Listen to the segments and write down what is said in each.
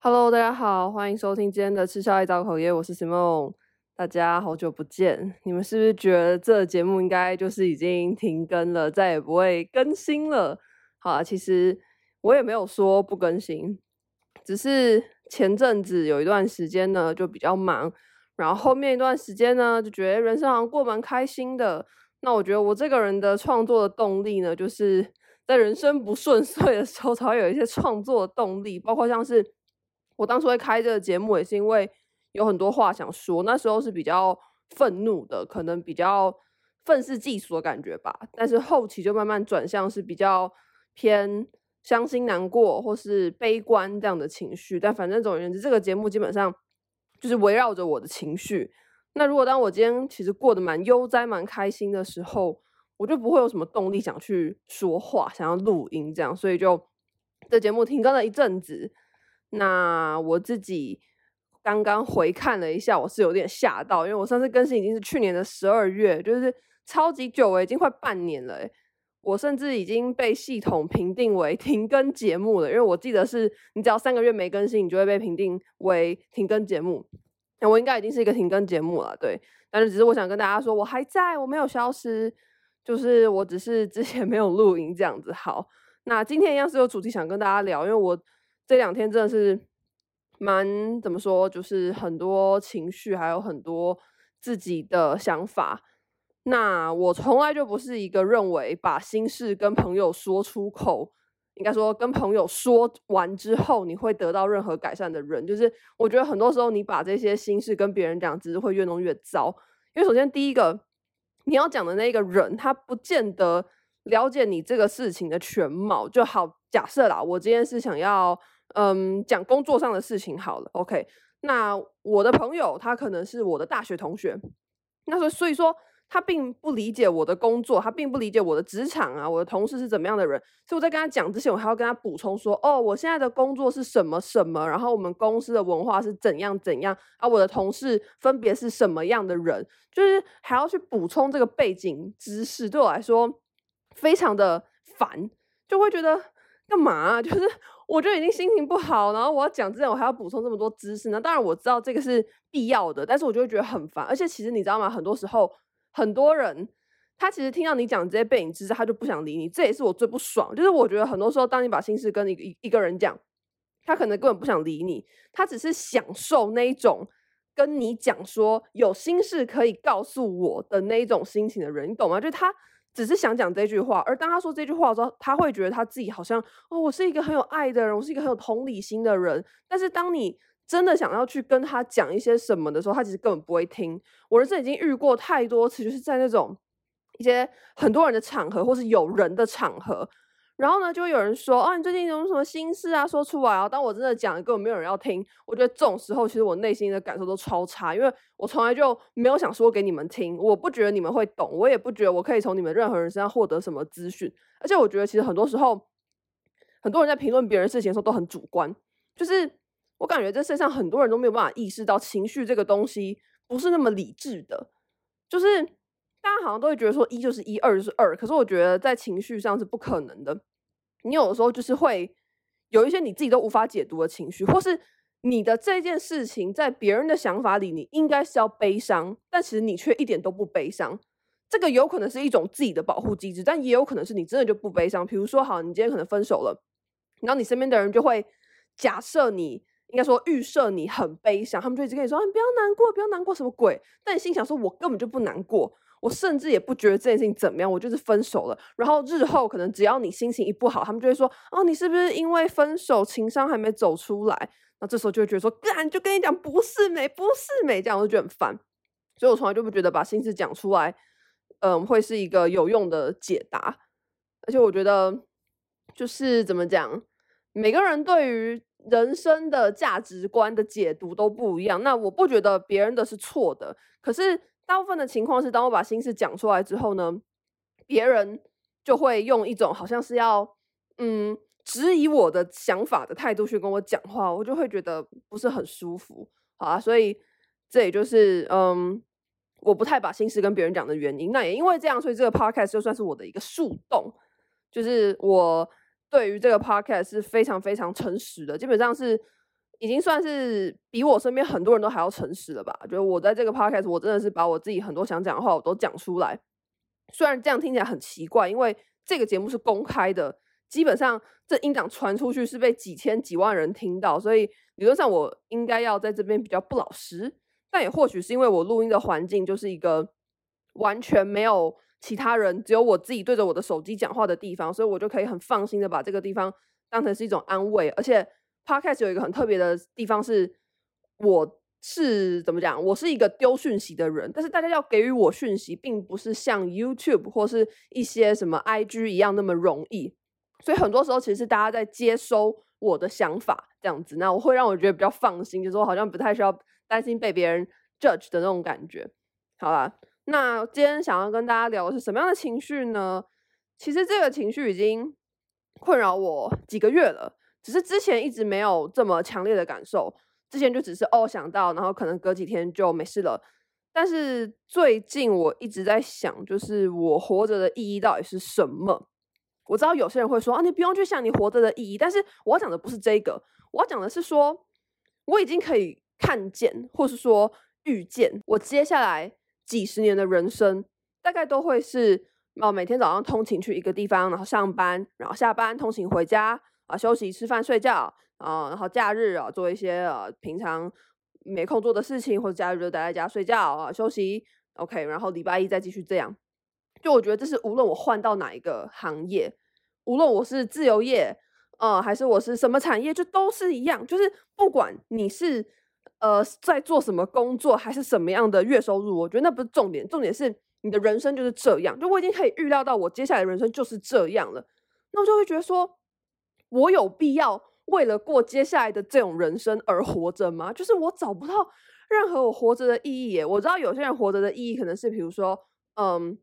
Hello，大家好，欢迎收听今天的吃宵夜造口业，我是 Simon，。大家好久不见，你们是不是觉得这节目应该就是已经停更了，再也不会更新了？好啊，其实我也没有说不更新，只是前阵子有一段时间呢就比较忙，然后后面一段时间呢就觉得人生好像过蛮开心的。那我觉得我这个人的创作的动力呢，就是在人生不顺遂的时候才会有一些创作的动力，包括像是。我当初会开这个节目，也是因为有很多话想说。那时候是比较愤怒的，可能比较愤世嫉俗的感觉吧。但是后期就慢慢转向是比较偏伤心难过或是悲观这样的情绪。但反正总而言之，这个节目基本上就是围绕着我的情绪。那如果当我今天其实过得蛮悠哉、蛮开心的时候，我就不会有什么动力想去说话、想要录音这样。所以就这节目停更了一阵子。那我自己刚刚回看了一下，我是有点吓到，因为我上次更新已经是去年的十二月，就是超级久诶，已经快半年了，我甚至已经被系统评定为停更节目了，因为我记得是你只要三个月没更新，你就会被评定为停更节目。那我应该已经是一个停更节目了，对。但是只是我想跟大家说，我还在，我没有消失，就是我只是之前没有录音这样子。好，那今天一样是有主题想跟大家聊，因为我。这两天真的是蛮怎么说，就是很多情绪，还有很多自己的想法。那我从来就不是一个认为把心事跟朋友说出口，应该说跟朋友说完之后你会得到任何改善的人。就是我觉得很多时候你把这些心事跟别人讲，只是会越弄越糟。因为首先第一个你要讲的那个人，他不见得了解你这个事情的全貌。就好，假设啦，我今天是想要。嗯，讲工作上的事情好了，OK。那我的朋友他可能是我的大学同学，那所所以说他并不理解我的工作，他并不理解我的职场啊，我的同事是怎么样的人。所以我在跟他讲之前，我还要跟他补充说，哦，我现在的工作是什么什么，然后我们公司的文化是怎样怎样啊，我的同事分别是什么样的人，就是还要去补充这个背景知识，对我来说非常的烦，就会觉得干嘛，就是。我就已经心情不好，然后我要讲之前，我还要补充这么多知识呢。当然我知道这个是必要的，但是我就会觉得很烦。而且其实你知道吗？很多时候，很多人他其实听到你讲这些背景知识，他就不想理你。这也是我最不爽。就是我觉得很多时候，当你把心事跟一个一个人讲，他可能根本不想理你，他只是享受那一种跟你讲说有心事可以告诉我的那一种心情的人，你懂吗？就是他。只是想讲这句话，而当他说这句话的时候，他会觉得他自己好像哦，我是一个很有爱的人，我是一个很有同理心的人。但是当你真的想要去跟他讲一些什么的时候，他其实根本不会听。我人生已经遇过太多次，就是在那种一些很多人的场合，或是有人的场合。然后呢，就会有人说：“哦，你最近有什么心事啊？说出来啊！”当我真的讲，根本没有人要听。我觉得这种时候，其实我内心的感受都超差，因为我从来就没有想说给你们听。我不觉得你们会懂，我也不觉得我可以从你们任何人身上获得什么资讯。而且我觉得，其实很多时候，很多人在评论别人事情的时候都很主观。就是我感觉这世上很多人都没有办法意识到情绪这个东西不是那么理智的。就是大家好像都会觉得说一就是一，二就是二，可是我觉得在情绪上是不可能的。你有的时候就是会有一些你自己都无法解读的情绪，或是你的这件事情在别人的想法里，你应该是要悲伤，但其实你却一点都不悲伤。这个有可能是一种自己的保护机制，但也有可能是你真的就不悲伤。比如说，好，你今天可能分手了，然后你身边的人就会假设你应该说预设你很悲伤，他们就一直跟你说：“你不要难过，不要难过，什么鬼？”但你心想说：“我根本就不难过。”我甚至也不觉得这件事情怎么样，我就是分手了。然后日后可能只要你心情一不好，他们就会说：“哦，你是不是因为分手情伤还没走出来？”那这时候就会觉得说：“干，就跟你讲，不是美，不是美。”这样我就觉得很烦。所以我从来就不觉得把心事讲出来，嗯，会是一个有用的解答。而且我觉得，就是怎么讲，每个人对于人生的价值观的解读都不一样。那我不觉得别人的是错的，可是。大部分的情况是，当我把心事讲出来之后呢，别人就会用一种好像是要嗯质疑我的想法的态度去跟我讲话，我就会觉得不是很舒服，好啊，所以这也就是嗯我不太把心事跟别人讲的原因。那也因为这样，所以这个 podcast 就算是我的一个树洞，就是我对于这个 podcast 是非常非常诚实的，基本上是已经算是比我身边很多人都还要诚实了吧？就是我在这个 podcast，我真的是把我自己很多想讲的话我都讲出来。虽然这样听起来很奇怪，因为这个节目是公开的，基本上这音档传出去是被几千几万人听到，所以理论上我应该要在这边比较不老实。但也或许是因为我录音的环境就是一个完全没有其他人，只有我自己对着我的手机讲话的地方，所以我就可以很放心的把这个地方当成是一种安慰，而且。Podcast 有一个很特别的地方是，我是怎么讲？我是一个丢讯息的人，但是大家要给予我讯息，并不是像 YouTube 或是一些什么 IG 一样那么容易。所以很多时候，其实大家在接收我的想法这样子，那我会让我觉得比较放心，就是我好像不太需要担心被别人 judge 的那种感觉。好啦，那今天想要跟大家聊的是什么样的情绪呢？其实这个情绪已经困扰我几个月了。只是之前一直没有这么强烈的感受，之前就只是哦想到，然后可能隔几天就没事了。但是最近我一直在想，就是我活着的意义到底是什么？我知道有些人会说啊，你不用去想你活着的意义，但是我要讲的不是这个，我要讲的是说，我已经可以看见，或是说预见，我接下来几十年的人生大概都会是哦，每天早上通勤去一个地方，然后上班，然后下班通勤回家。啊，休息、吃饭、睡觉啊，然后假日啊，做一些呃平常没空做的事情，或者假日就待在家睡觉啊，休息。OK，然后礼拜一再继续这样。就我觉得这是无论我换到哪一个行业，无论我是自由业，呃，还是我是什么产业，就都是一样。就是不管你是呃在做什么工作，还是什么样的月收入，我觉得那不是重点，重点是你的人生就是这样。就我已经可以预料到我接下来的人生就是这样了，那我就会觉得说。我有必要为了过接下来的这种人生而活着吗？就是我找不到任何我活着的意义耶。我知道有些人活着的意义可能是，比如说，嗯，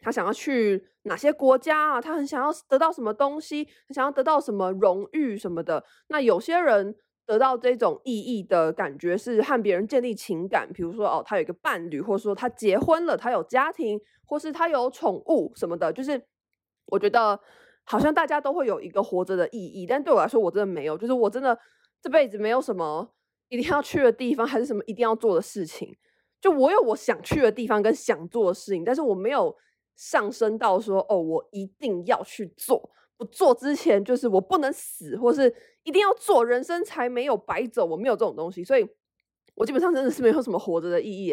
他想要去哪些国家啊？他很想要得到什么东西，他想要得到什么荣誉什么的。那有些人得到这种意义的感觉是和别人建立情感，比如说哦，他有一个伴侣，或者说他结婚了，他有家庭，或是他有宠物什么的。就是我觉得。好像大家都会有一个活着的意义，但对我来说，我真的没有。就是我真的这辈子没有什么一定要去的地方，还是什么一定要做的事情。就我有我想去的地方跟想做的事情，但是我没有上升到说哦，我一定要去做。不做之前，就是我不能死，或是一定要做，人生才没有白走。我没有这种东西，所以我基本上真的是没有什么活着的意义。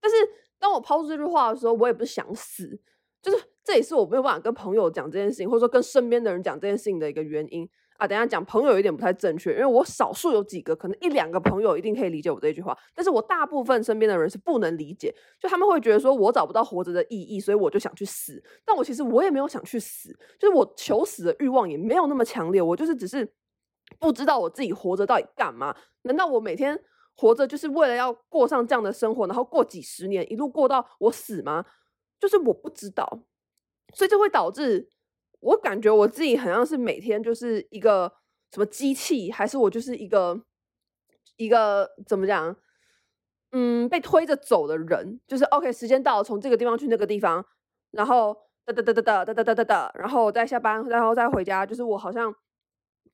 但是当我抛出这句话的时候，我也不是想死。就是这也是我没有办法跟朋友讲这件事情，或者说跟身边的人讲这件事情的一个原因啊。等下讲朋友有点不太正确，因为我少数有几个可能一两个朋友一定可以理解我这句话，但是我大部分身边的人是不能理解，就他们会觉得说我找不到活着的意义，所以我就想去死。但我其实我也没有想去死，就是我求死的欲望也没有那么强烈，我就是只是不知道我自己活着到底干嘛？难道我每天活着就是为了要过上这样的生活，然后过几十年一路过到我死吗？就是我不知道，所以这会导致我感觉我自己好像是每天就是一个什么机器，还是我就是一个一个怎么讲？嗯，被推着走的人。就是 OK，时间到，从这个地方去那个地方，然后哒哒哒哒哒哒哒哒哒哒，然后再下班，然后再回家。就是我好像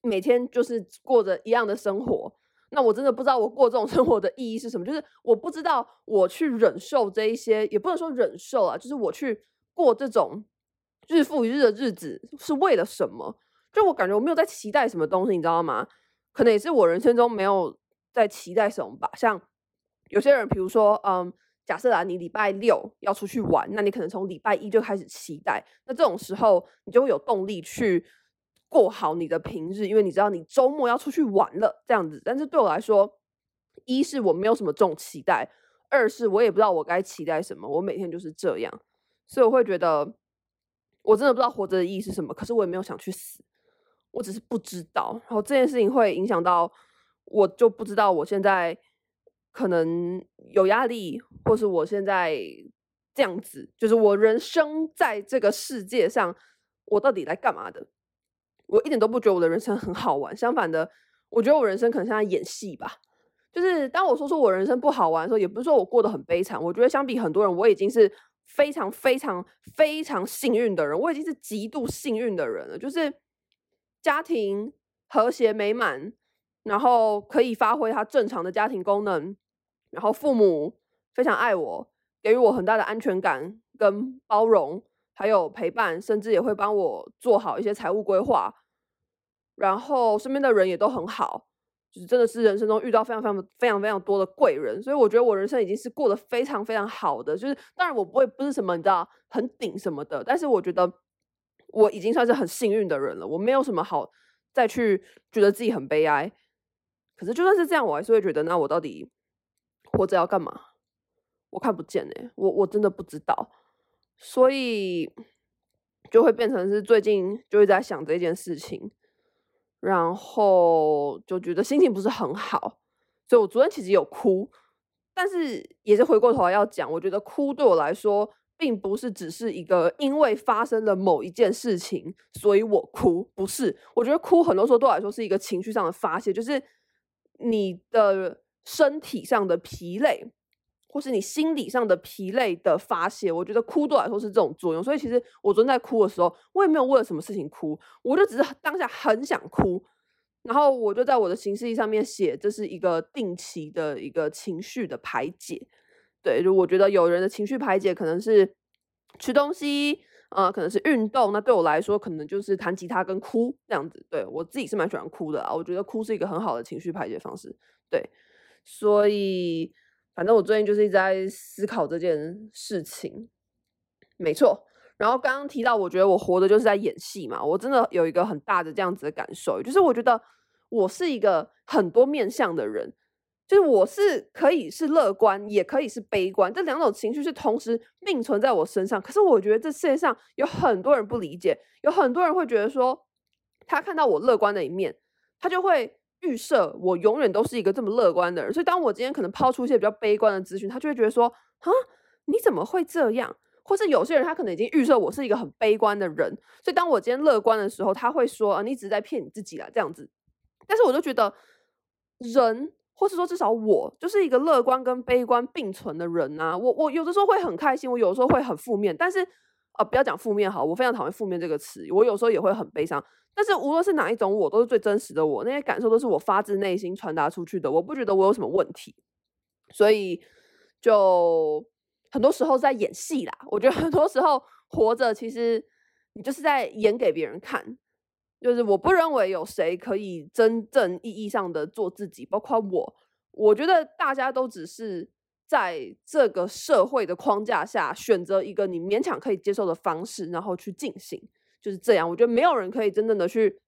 每天就是过着一样的生活。那我真的不知道我过这种 生活的意义是什么，就是我不知道我去忍受这一些，也不能说忍受啊，就是我去过这种日复一日的日子是为了什么？就我感觉我没有在期待什么东西，你知道吗？可能也是我人生中没有在期待什么吧。像有些人，比如说，嗯，假设啊，你礼拜六要出去玩，那你可能从礼拜一就开始期待，那这种时候你就会有动力去。过好你的平日，因为你知道你周末要出去玩了，这样子。但是对我来说，一是我没有什么这种期待，二是我也不知道我该期待什么。我每天就是这样，所以我会觉得我真的不知道活着的意义是什么。可是我也没有想去死，我只是不知道。然后这件事情会影响到我，就不知道我现在可能有压力，或是我现在这样子，就是我人生在这个世界上，我到底来干嘛的？我一点都不觉得我的人生很好玩，相反的，我觉得我人生可能像在演戏吧。就是当我说说我人生不好玩的时候，也不是说我过得很悲惨。我觉得相比很多人，我已经是非常非常非常幸运的人，我已经是极度幸运的人了。就是家庭和谐美满，然后可以发挥他正常的家庭功能，然后父母非常爱我，给予我很大的安全感跟包容，还有陪伴，甚至也会帮我做好一些财务规划。然后身边的人也都很好，就是真的是人生中遇到非常非常非常非常多的贵人，所以我觉得我人生已经是过得非常非常好的。就是当然我不会不是什么你知道很顶什么的，但是我觉得我已经算是很幸运的人了。我没有什么好再去觉得自己很悲哀。可是就算是这样，我还是会觉得，那我到底活着要干嘛？我看不见欸，我我真的不知道，所以就会变成是最近就会在想这件事情，然后就觉得心情不是很好，所以我昨天其实有哭，但是也是回过头来要讲，我觉得哭对我来说，并不是只是一个因为发生了某一件事情，所以我哭，不是，我觉得哭很多时候对我来说是一个情绪上的发泄，就是。你的身体上的疲累，或是你心理上的疲累的发泄，我觉得哭对我来说是这种作用。所以其实我昨天在哭的时候，我也没有为了什么事情哭，我就只是当下很想哭，然后我就在我的行事历上面写，这是一个定期的一个情绪的排解。对，就我觉得有人的情绪排解可能是吃东西。呃，可能是运动，那对我来说，可能就是弹吉他跟哭这样子。对，我自己是蛮喜欢哭的啊，我觉得哭是一个很好的情绪排解方式。对，所以反正我最近就是一直在思考这件事情，没错。然后刚刚提到，我觉得我活的就是在演戏嘛，我真的有一个很大的这样子的感受，就是我觉得我是一个很多面向的人。就是我是可以是乐观，也可以是悲观，这两种情绪是同时并存在我身上。可是我觉得这世界上有很多人不理解，有很多人会觉得说，他看到我乐观的一面，他就会预设我永远都是一个这么乐观的人。所以当我今天可能抛出一些比较悲观的资讯，他就会觉得说，啊，你怎么会这样？或是有些人他可能已经预设我是一个很悲观的人，所以当我今天乐观的时候，他会说，啊，你只是在骗你自己啦，这样子。但是我就觉得人。或是说，至少我就是一个乐观跟悲观并存的人、啊。我我有的时候会很开心，我有的时候会很负面。但是，呃，不要讲负面好，我非常讨厌负面这个词。我有时候也会很悲伤。但是，无论是哪一种，我都是最真实的我。那些感受都是我发自内心传达出去的。我不觉得我有什么问题。所以，就很多时候在演戏啦。我觉得很多时候活着，其实你就是在演给别人看。就是我不认为有谁可以真正意义上的做自己，包括我。我觉得大家都只是在这个社会的框架下选择一个你勉强可以接受的方式，然后去进行，就是这样。我觉得没有人可以真正的去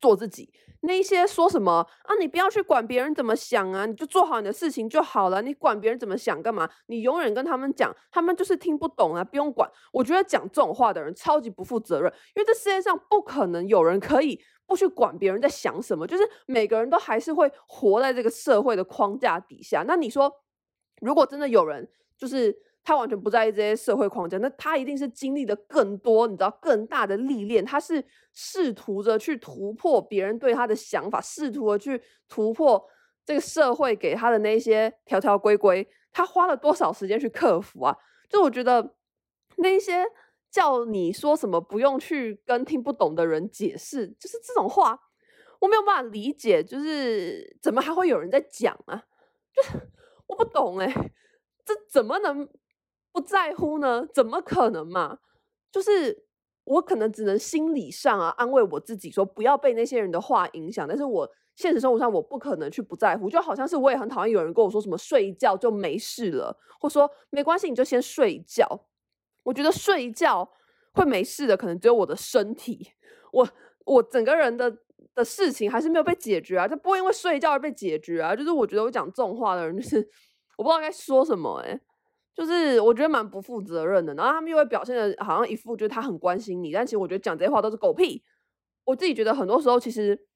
做自己。那一些说什么啊，你不要去管别人怎么想啊，你就做好你的事情就好了。你管别人怎么想干嘛？你永远跟他们讲，他们就是听不懂啊，不用管。我觉得讲这种话的人超级不负责任，因为这世界上不可能有人可以不去管别人在想什么，就是每个人都还是会活在这个社会的框架底下。那你说，如果真的有人就是。他完全不在意这些社会框架，那他一定是经历的更多，你知道更大的历练。他是试图着去突破别人对他的想法，试图的去突破这个社会给他的那些条条规规。他花了多少时间去克服啊？就我觉得那些叫你说什么不用去跟听不懂的人解释，就是这种话，我没有办法理解。就是怎么还会有人在讲啊？就是我不懂哎、欸，这怎么能？不在乎呢？怎么可能嘛？就是我可能只能心理上啊安慰我自己，说不要被那些人的话影响。但是我现实生活上我不可能去不在乎，就好像是我也很讨厌有人跟我说什么睡一觉就没事了，或说没关系，你就先睡一觉。我觉得睡一觉会没事的，可能只有我的身体，我我整个人的的事情还是没有被解决啊，就不会因为睡觉而被解决啊。就是我觉得我讲这种话的人，就是 我不知道该说什么欸。就是我觉得蛮不负责任的，然后他们又会表现的好像一副就是他很关心你，但其实我觉得讲这些话都是狗屁。我自己觉得很多时候其实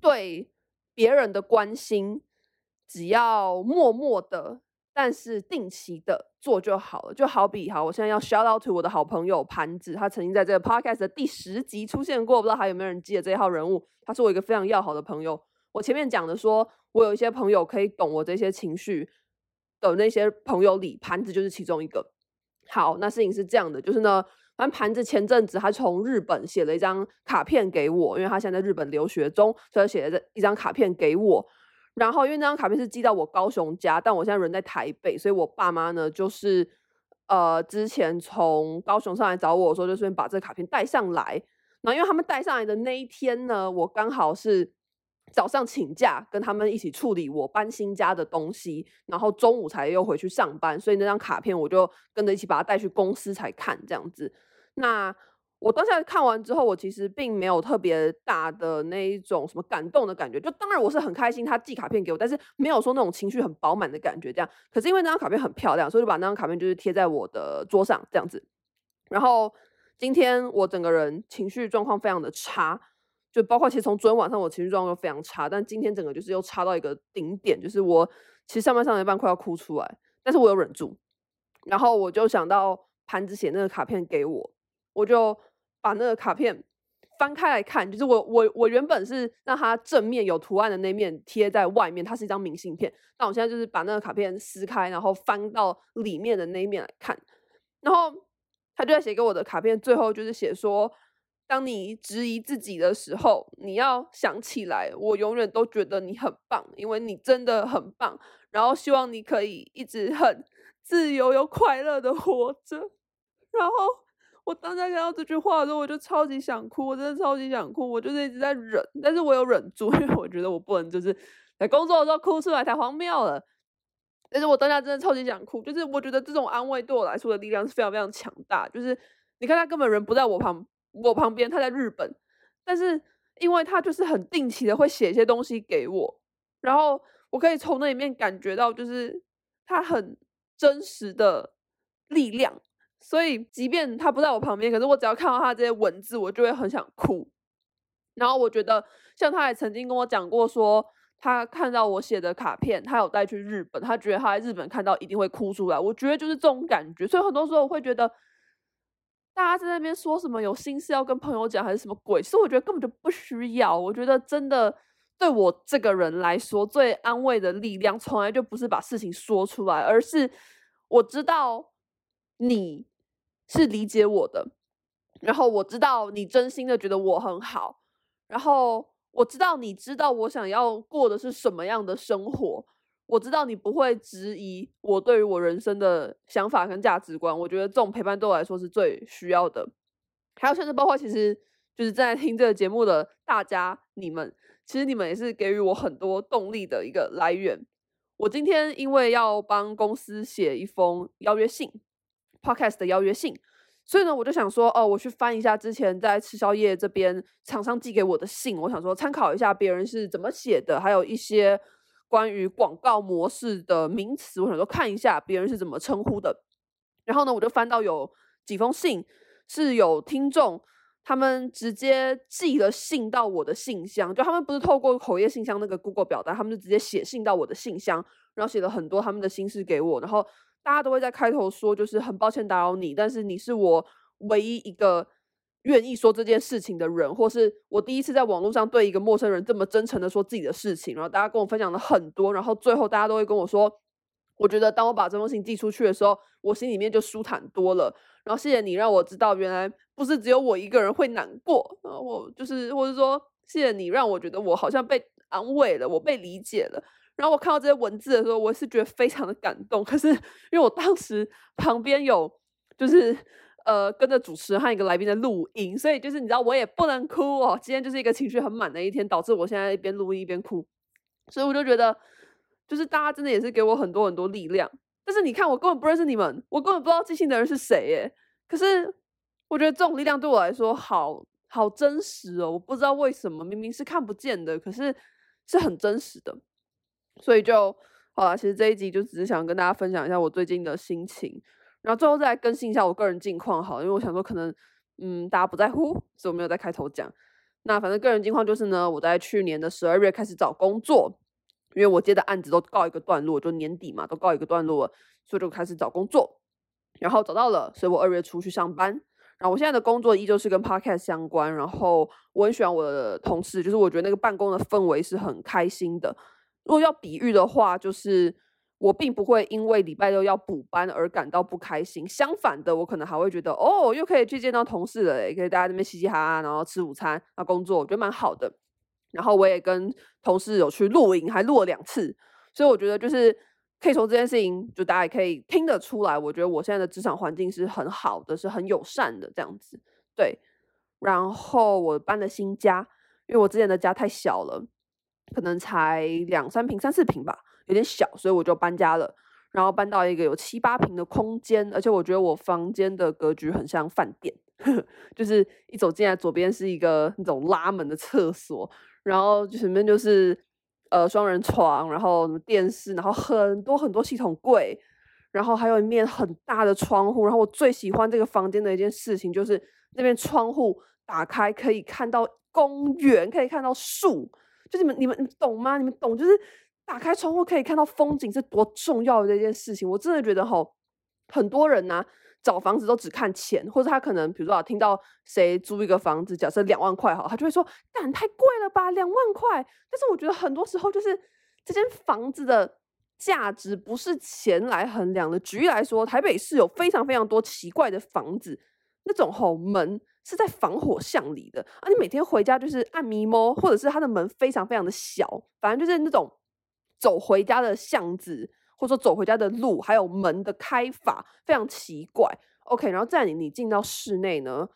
对别人的关心，只要默默的，但是定期的做就好了。就好比好，我现在要 shout out to 我的好朋友盘子，他曾经在这个 podcast 的第十集出现过，不知道还有没有人记得这一号人物？他是我一个非常要好的朋友。我前面讲的说，我有一些朋友可以懂我这些情绪。的那些朋友里，盘子就是其中一个。好，那事情是这样的，就是呢，反正盘子前阵子他从日本写了一张卡片给我，因为他现在在日本留学中，所以写了这一张卡片给我。然后因为那张卡片是寄到我高雄家，但我现在人在台北，所以我爸妈呢就是呃之前从高雄上来找我的时候，就顺便把这个卡片带上来。然后因为他们带上来的那一天呢，我刚好是。早上请假跟他们一起处理我搬新家的东西，然后中午才又回去上班，所以那张卡片我就跟着一起把它带去公司才看这样子。那我当下看完之后，我其实并没有特别大的那一种什么感动的感觉，就当然我是很开心他寄卡片给我，但是没有说那种情绪很饱满的感觉这样。可是因为那张卡片很漂亮，所以就把那张卡片就是贴在我的桌上这样子。然后今天我整个人情绪状况非常的差。就包括其实从昨天晚上我情绪状况就非常差，但今天整个就是又差到一个顶点，就是我其实上班上到一半快要哭出来，但是我有忍住，然后我就想到盘子写那个卡片给我，我就把那个卡片翻开来看，就是我我我原本是让它正面有图案的那面贴在外面，它是一张明信片，但我现在就是把那个卡片撕开，然后翻到里面的那一面来看，然后他就在写给我的卡片最后就是写说。当你质疑自己的时候，你要想起来，我永远都觉得你很棒，因为你真的很棒。然后希望你可以一直很自由又快乐的活着。然后我当下看到这句话的时候，我就超级想哭，我真的超级想哭，我就是一直在忍，但是我有忍住，因为我觉得我不能就是在工作的时候哭出来，太荒谬了。但是我当下真的超级想哭，就是我觉得这种安慰对我来说的力量是非常非常强大。就是你看他根本人不在我旁。我旁边，他在日本，但是因为他就是很定期的会写一些东西给我，然后我可以从那里面感觉到，就是他很真实的力量。所以即便他不在我旁边，可是我只要看到他这些文字，我就会很想哭。然后我觉得，像他也曾经跟我讲过，说他看到我写的卡片，他有带去日本，他觉得他在日本看到一定会哭出来。我觉得就是这种感觉，所以很多时候我会觉得。大家在那边说什么有心事要跟朋友讲还是什么鬼？其实我觉得根本就不需要。我觉得真的对我这个人来说，最安慰的力量从来就不是把事情说出来，而是我知道你是理解我的，然后我知道你真心的觉得我很好，然后我知道你知道我想要过的是什么样的生活。我知道你不会质疑我对于我人生的想法跟价值观，我觉得这种陪伴对我来说是最需要的。还有甚至包括其实就是正在听这个节目的大家，你们其实你们也是给予我很多动力的一个来源。我今天因为要帮公司写一封邀约信，Podcast 的邀约信，所以呢，我就想说，哦，我去翻一下之前在吃宵夜这边厂商寄给我的信，我想说参考一下别人是怎么写的，还有一些。关于广告模式的名词，我想说看一下别人是怎么称呼的。然后呢，我就翻到有几封信是有听众他们直接寄了信到我的信箱，就他们不是透过口业信箱那个 Google 表单，他们就直接写信到我的信箱，然后写了很多他们的心事给我。然后大家都会在开头说，就是很抱歉打扰你，但是你是我唯一一个。愿意说这件事情的人，或是我第一次在网络上对一个陌生人这么真诚的说自己的事情，然后大家跟我分享了很多，然后最后大家都会跟我说，我觉得当我把这封信寄出去的时候，我心里面就舒坦多了。然后谢谢你让我知道，原来不是只有我一个人会难过。然后我就是，或者说谢谢你让我觉得我好像被安慰了，我被理解了。然后我看到这些文字的时候，我是觉得非常的感动。可是因为我当时旁边有就是。呃，跟着主持人和一个来宾的录音，所以就是你知道，我也不能哭哦。今天就是一个情绪很满的一天，导致我现在一边录音一边哭，所以我就觉得，就是大家真的也是给我很多很多力量。但是你看，我根本不认识你们，我根本不知道寄信的人是谁耶。可是我觉得这种力量对我来说好好真实哦。我不知道为什么，明明是看不见的，可是是很真实的。所以就好了。其实这一集就只是想跟大家分享一下我最近的心情。然后最后再来更新一下我个人近况，好，因为我想说可能，嗯，大家不在乎，所以我没有在开头讲。那反正个人近况就是呢，我在去年的十二月开始找工作，因为我接的案子都告一个段落，就年底嘛，都告一个段落了，所以就开始找工作。然后找到了，所以我二月初去上班。然后我现在的工作依旧是跟 Podcast 相关，然后我很喜欢我的同事，就是我觉得那个办公的氛围是很开心的。如果要比喻的话，就是。我并不会因为礼拜六要补班而感到不开心，相反的，我可能还会觉得哦，又可以去见到同事了，也可以大家在那边嘻嘻哈哈，然后吃午餐，啊，工作，我觉得蛮好的。然后我也跟同事有去露营，还露了两次，所以我觉得就是可以从这件事情，就大家也可以听得出来，我觉得我现在的职场环境是很好的，是很友善的这样子。对，然后我搬了新家，因为我之前的家太小了，可能才两三平、三四平吧。有点小，所以我就搬家了，然后搬到一个有七八平的空间，而且我觉得我房间的格局很像饭店，就是一走进来，左边是一个那种拉门的厕所，然后前面就是呃双人床，然后电视，然后很多很多系统柜，然后还有一面很大的窗户，然后我最喜欢这个房间的一件事情就是那边窗户打开可以看到公园，可以看到树，就你们你们懂吗？你们懂就是。打开窗户可以看到风景是多重要的一件事情，我真的觉得吼，很多人呢、啊、找房子都只看钱，或者他可能比如说啊听到谁租一个房子，假设两万块哈，他就会说，但太贵了吧，两万块。但是我觉得很多时候就是这间房子的价值不是钱来衡量的。举例来说，台北市有非常非常多奇怪的房子，那种吼门是在防火巷里的啊，你每天回家就是按咪摸，或者是它的门非常非常的小，反正就是那种。走回家的巷子，或者说走回家的路，还有门的开法非常奇怪。OK，然后在你你进到室内呢，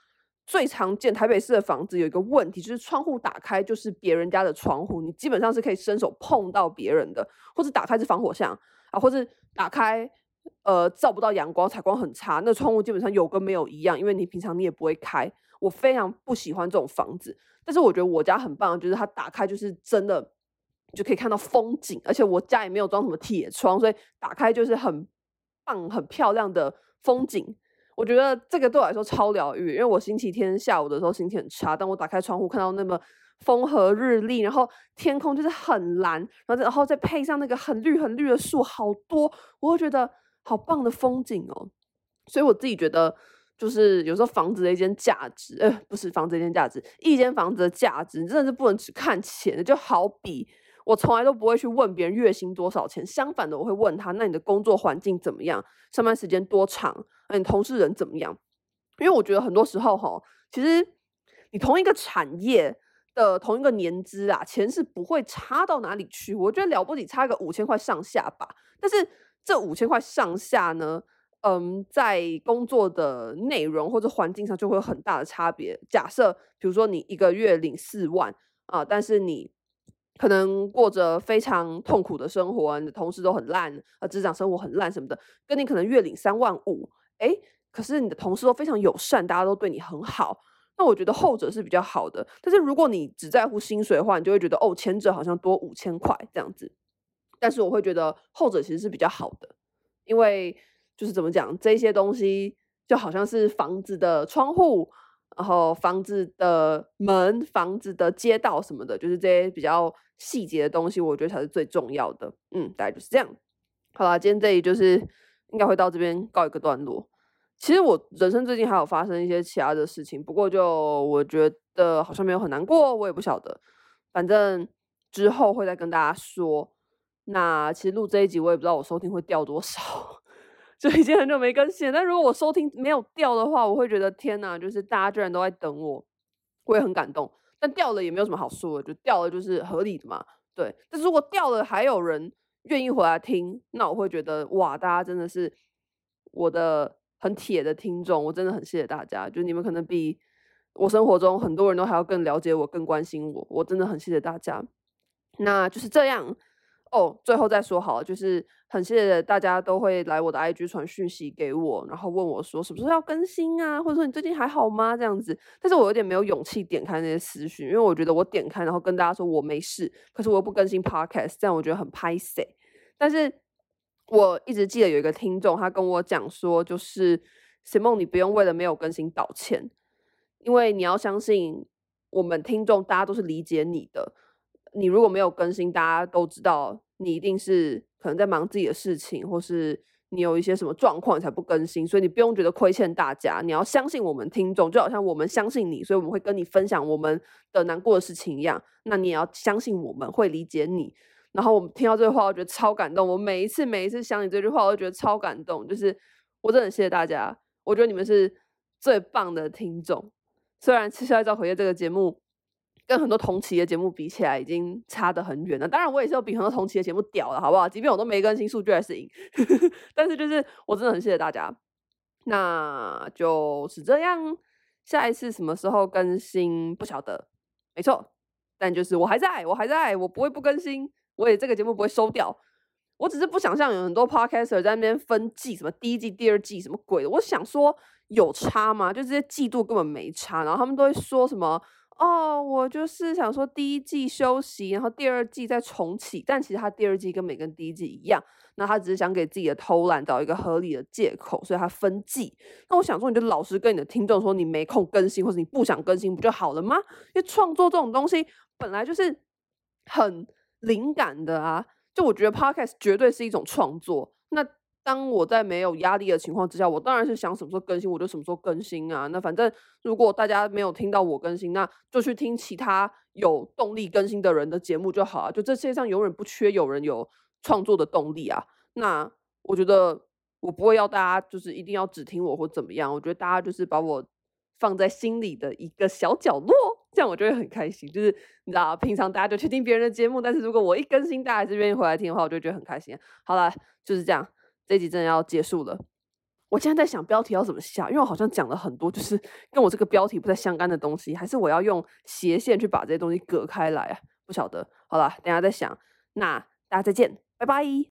最常见台北市的房子有一个问题，就是窗户打开就是别人家的窗户，你基本上是可以伸手碰到别人的，或者打开是防火巷啊，或者打开呃照不到阳光，采光很差，那窗户基本上有跟没有一样，因为你平常你也不会开。我非常不喜欢这种房子，但是我觉得我家很棒，就是它打开就是真的。就可以看到风景，而且我家也没有装什么铁窗，所以打开就是很棒、很漂亮的风景。我觉得这个对我来说超疗愈，因为我星期天下午的时候心情很差，当我打开窗户看到那么风和日丽，然后天空就是很蓝，然后然后再配上那个很绿很绿的树，好多，我会觉得好棒的风景哦。所以我自己觉得，就是有时候房子的一间价值，呃，不是房子一间价值，一间房子的价值，你真的是不能只看钱，就好比。我从来都不会去问别人月薪多少钱，相反的，我会问他：那你的工作环境怎么样？上班时间多长？那你同事人怎么样？因为我觉得很多时候哈，其实你同一个产业的同一个年资啊，钱是不会差到哪里去。我觉得了不起差个五千块上下吧。但是这五千块上下呢，嗯，在工作的内容或者环境上就会有很大的差别。假设比如说你一个月领四万啊，但是你可能过着非常痛苦的生活，你的同事都很烂，呃，职场生活很烂什么的，跟你可能月领三万五，诶，可是你的同事都非常友善，大家都对你很好，那我觉得后者是比较好的。但是如果你只在乎薪水的话，你就会觉得哦，前者好像多五千块这样子。但是我会觉得后者其实是比较好的，因为就是怎么讲，这些东西就好像是房子的窗户。然后房子的门、房子的街道什么的，就是这些比较细节的东西，我觉得才是最重要的。嗯，大概就是这样。好啦，今天这里就是应该会到这边告一个段落。其实我人生最近还有发生一些其他的事情，不过就我觉得好像没有很难过，我也不晓得。反正之后会再跟大家说。那其实录这一集，我也不知道我收听会掉多少。就已经很久没更新，但如果我收听没有掉的话，我会觉得天哪，就是大家居然都在等我，我也很感动。但掉了也没有什么好说的，就掉了就是合理的嘛，对。但是如果掉了还有人愿意回来听，那我会觉得哇，大家真的是我的很铁的听众，我真的很谢谢大家。就你们可能比我生活中很多人都还要更了解我，更关心我，我真的很谢谢大家。那就是这样。哦，最后再说好了，就是很谢谢大家都会来我的 IG 传讯息给我，然后问我说什么时候要更新啊，或者说你最近还好吗？这样子，但是我有点没有勇气点开那些私讯，因为我觉得我点开然后跟大家说我没事，可是我又不更新 Podcast，这样我觉得很拍谢。但是我一直记得有一个听众，他跟我讲说，就是 Simon，你不用为了没有更新道歉，因为你要相信我们听众大家都是理解你的。你如果没有更新，大家都知道你一定是可能在忙自己的事情，或是你有一些什么状况才不更新，所以你不用觉得亏欠大家。你要相信我们听众，就好像我们相信你，所以我们会跟你分享我们的难过的事情一样。那你也要相信我们会理解你。然后我听到这句话，我觉得超感动。我每一次每一次想起这句话，我都觉得超感动。就是我真的谢谢大家，我觉得你们是最棒的听众。虽然《吃宵夜造口业》这个节目跟很多同期的节目比起来，已经差得很远了。当然，我也是有比很多同期的节目屌了，好不好？即便我都没更新，数据还是赢。但是就是我真的很谢谢大家。那就是这样，下一次什么时候更新不晓得，没错。但就是我还在，我还在，我不会不更新。我也这个节目不会收掉。我只是不想像有很多 podcaster 在那边分季，什么第一季、第二季什么鬼的。我想说有差吗？就这些季度根本没差。然后他们都会说什么哦，我就是想说第一季休息，然后第二季再重启。但其实他第二季跟每跟第一季一样。那他只是想给自己的偷懒找一个合理的借口，所以他分季。那我想说，你就老实跟你的听众说，你没空更新，或者你不想更新，不就好了吗？因为创作这种东西本来就是很灵感的啊。就我觉得 Podcast 绝对是一种创作。那当我在没有压力的情况之下，我当然是想什么时候更新，我就什么时候更新啊。那反正如果大家没有听到我更新，那就去听其他有动力更新的人的节目就好啊。就这世界上永远不缺有人有。创作的动力啊，那我觉得我不会要大家就是一定要只听我或怎么样，我觉得大家就是把我放在心里的一个小角落，这样我就会很开心。就是你知道，平常大家就去听别人的节目，但是如果我一更新，大家还是愿意回来听的话，我就觉得很开心。好了，就是这样，这集真的要结束了。我现在在想标题要怎么下，因为我好像讲了很多就是跟我这个标题不太相干的东西，还是我要用斜线去把这些东西隔开来啊？不晓得。好了，等下再想。那大家再见。拜拜。